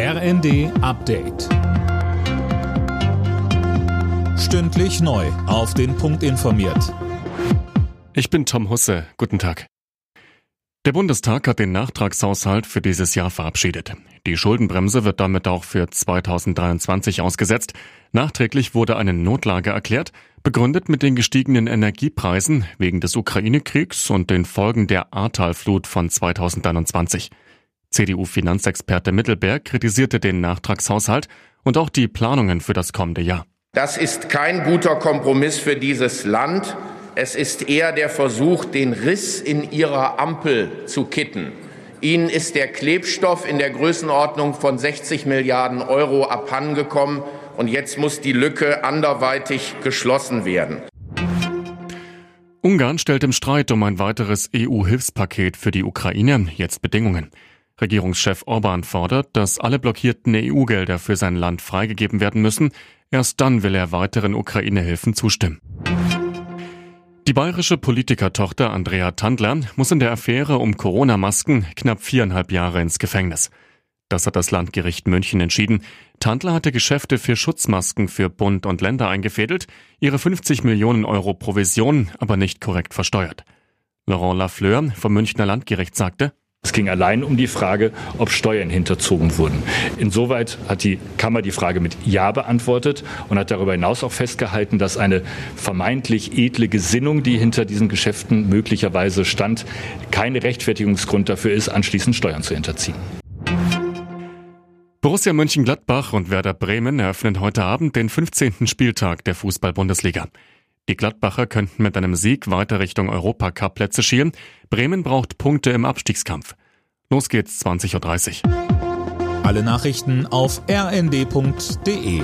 RND Update. Stündlich neu. Auf den Punkt informiert. Ich bin Tom Husse. Guten Tag. Der Bundestag hat den Nachtragshaushalt für dieses Jahr verabschiedet. Die Schuldenbremse wird damit auch für 2023 ausgesetzt. Nachträglich wurde eine Notlage erklärt, begründet mit den gestiegenen Energiepreisen wegen des Ukraine-Kriegs und den Folgen der Ahrtalflut von 2021. CDU-Finanzexperte Mittelberg kritisierte den Nachtragshaushalt und auch die Planungen für das kommende Jahr. Das ist kein guter Kompromiss für dieses Land. Es ist eher der Versuch, den Riss in ihrer Ampel zu kitten. Ihnen ist der Klebstoff in der Größenordnung von 60 Milliarden Euro abhandengekommen, und jetzt muss die Lücke anderweitig geschlossen werden. Ungarn stellt im Streit um ein weiteres EU-Hilfspaket für die Ukraine jetzt Bedingungen. Regierungschef Orban fordert, dass alle blockierten EU-Gelder für sein Land freigegeben werden müssen. Erst dann will er weiteren Ukraine-Hilfen zustimmen. Die bayerische Politikertochter Andrea Tandler muss in der Affäre um Corona-Masken knapp viereinhalb Jahre ins Gefängnis. Das hat das Landgericht München entschieden. Tandler hatte Geschäfte für Schutzmasken für Bund und Länder eingefädelt, ihre 50 Millionen Euro Provision aber nicht korrekt versteuert. Laurent Lafleur vom Münchner Landgericht sagte, es ging allein um die Frage, ob Steuern hinterzogen wurden. Insoweit hat die Kammer die Frage mit Ja beantwortet und hat darüber hinaus auch festgehalten, dass eine vermeintlich edle Gesinnung, die hinter diesen Geschäften möglicherweise stand, kein Rechtfertigungsgrund dafür ist, anschließend Steuern zu hinterziehen. Borussia Mönchengladbach und Werder Bremen eröffnen heute Abend den 15. Spieltag der Fußball-Bundesliga. Die Gladbacher könnten mit einem Sieg weiter Richtung Europacup-Plätze schielen. Bremen braucht Punkte im Abstiegskampf. Los geht's 20.30 Uhr. Alle Nachrichten auf rnd.de